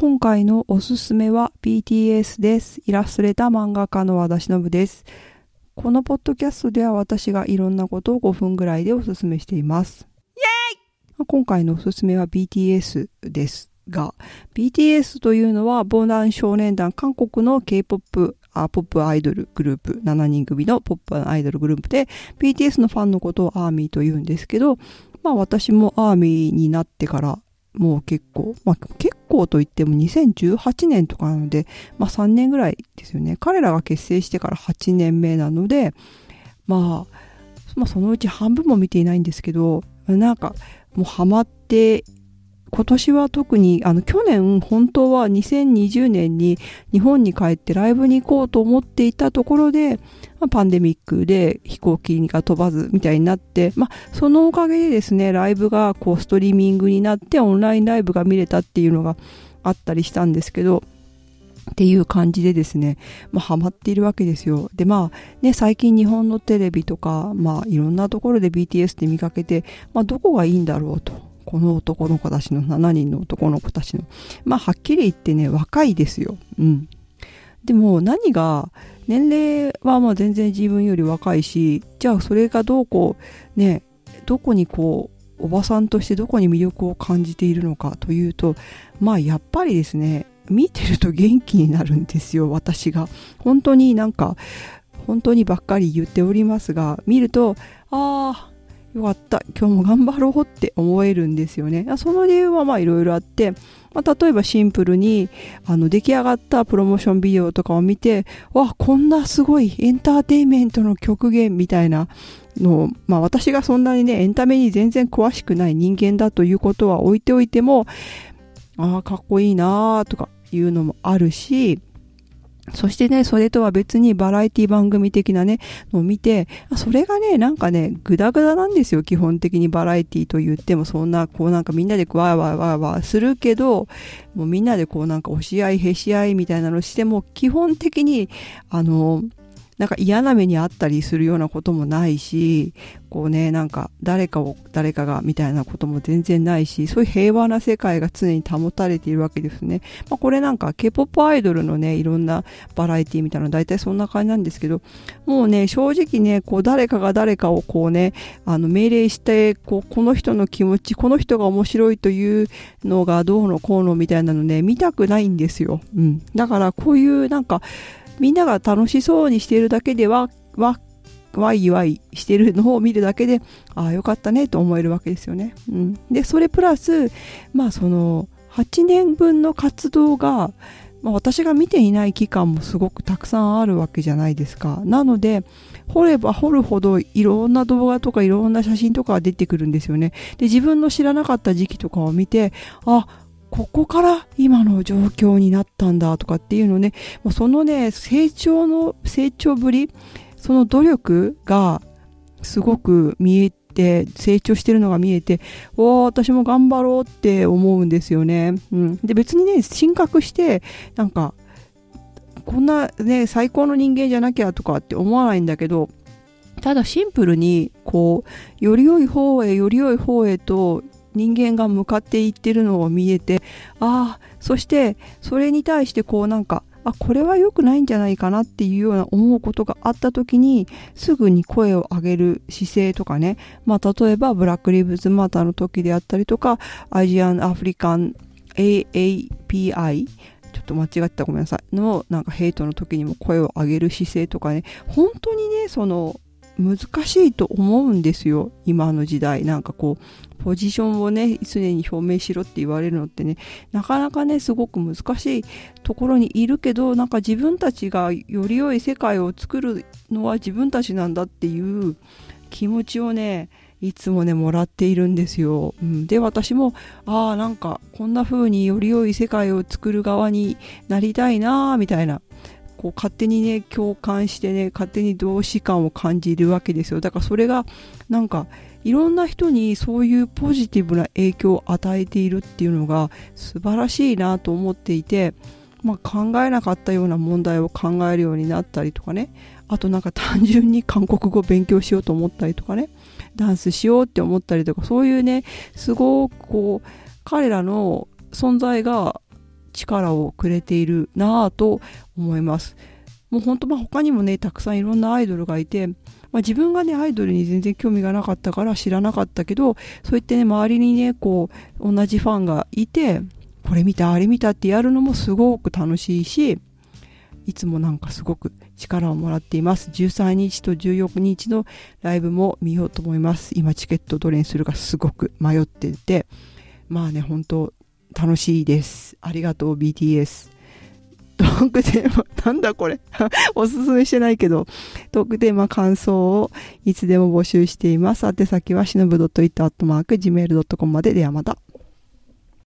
今回のおすすめは BTS です。イラストレーター漫画家の和田忍です。このポッドキャストでは私がいろんなことを5分ぐらいでおすすめしています。イェイ今回のおすすめは BTS ですが、BTS というのは防弾少年団韓国の K-POP あポップアイドルグループ、7人組のポップアイドルグループで、BTS のファンのことをアーミーと言うんですけど、まあ私もアーミーになってからもう結構、まあ結降といっても2018年とかなので、まあ3年ぐらいですよね。彼らが結成してから8年目なので、まあ、まあそのうち半分も見ていないんですけど、なんかもうハマって今年は特に、あの、去年、本当は2020年に日本に帰ってライブに行こうと思っていたところで、まあ、パンデミックで飛行機が飛ばずみたいになって、まあ、そのおかげでですね、ライブがこう、ストリーミングになってオンラインライブが見れたっていうのがあったりしたんですけど、っていう感じでですね、まあ、ハマっているわけですよ。で、まあ、ね、最近日本のテレビとか、まあ、いろんなところで BTS って見かけて、まあ、どこがいいんだろうと。この男の子たちの7人の男の子たちの。まあはっきり言ってね若いですよ。うん。でも何が年齢はまあ全然自分より若いしじゃあそれがどうこうねどこにこうおばさんとしてどこに魅力を感じているのかというとまあやっぱりですね見てると元気になるんですよ私が。本当になんか本当にばっかり言っておりますが見るとああよかった、今日も頑張ろうって思えるんですよね。その理由はまあいろいろあって、まあ、例えばシンプルにあの出来上がったプロモーションビデオとかを見て、わ、こんなすごいエンターテインメントの極限みたいなのまあ私がそんなにね、エンタメに全然詳しくない人間だということは置いておいても、ああ、かっこいいなーとかいうのもあるし、そしてね、それとは別にバラエティ番組的なね、のを見て、それがね、なんかね、グダグダなんですよ、基本的にバラエティと言っても、そんな、こうなんかみんなでわーわーわーわーするけど、もうみんなでこうなんか押し合い、へし合いみたいなのしても、基本的に、あの、なんか嫌な目にあったりするようなこともないし、こうね、なんか誰かを、誰かがみたいなことも全然ないし、そういう平和な世界が常に保たれているわけですね。まあ、これなんか K-POP アイドルのね、いろんなバラエティみたいなの大体そんな感じなんですけど、もうね、正直ね、こう誰かが誰かをこうね、あの命令して、こう、この人の気持ち、この人が面白いというのがどうのこうのみたいなのね、見たくないんですよ。うん。だからこういうなんか、みんなが楽しそうにしているだけでは、わ、わいわいしてるのを見るだけで、ああ、よかったねと思えるわけですよね。うん。で、それプラス、まあその、8年分の活動が、まあ、私が見ていない期間もすごくたくさんあるわけじゃないですか。なので、掘れば掘るほどいろんな動画とかいろんな写真とかが出てくるんですよね。で、自分の知らなかった時期とかを見て、あ、ここから今の状況になったんだとかっていうのね、もうそのね、成長の、成長ぶり、その努力がすごく見えて、成長してるのが見えて、お私も頑張ろうって思うんですよね。うん。で、別にね、進学して、なんか、こんなね、最高の人間じゃなきゃとかって思わないんだけど、ただシンプルに、こう、より良い方へより良い方へと人間が向かっていってるのを見えてああそしてそれに対してこうなんかあこれは良くないんじゃないかなっていうような思うことがあった時にすぐに声を上げる姿勢とかね。まあ例えばブラックリブズマーターの時であったりとかアジアンアフリカン AAPI ちょっと間違ってたごめんなさい。のなんかヘイトの時にも声を上げる姿勢とかね。本当にねその難しいと思うんですよ今の時代。なんかこうポジションをね常に表明しろって言われるのってねなかなかねすごく難しいところにいるけどなんか自分たちがより良い世界を作るのは自分たちなんだっていう気持ちをねいつもねもらっているんですよ、うん、で私もああなんかこんな風により良い世界を作る側になりたいなみたいな。こう勝手にね共感してね勝手に同志感を感じるわけですよ。だからそれがなんかいろんな人にそういうポジティブな影響を与えているっていうのが素晴らしいなと思っていて、まあ、考えなかったような問題を考えるようになったりとかね。あとなんか単純に韓国語勉強しようと思ったりとかね。ダンスしようって思ったりとかそういうねすごくこう彼らの存在が力をくれているなぁと思います。もう本当まあ他にもね、たくさんいろんなアイドルがいて、まあ、自分がね、アイドルに全然興味がなかったから知らなかったけど、そう言ってね、周りにね、こう、同じファンがいて、これ見た、あれ見たってやるのもすごく楽しいし、いつもなんかすごく力をもらっています。13日と14日のライブも見ようと思います。今チケットどれにするかすごく迷ってて、まあね、本当楽しいです。ありがとう BTS。トークテーマ、なんだこれ？おすすめしてないけど、トークテーマ感想をいつでも募集しています。宛先はしのぶ .it.gmail.com までではまた。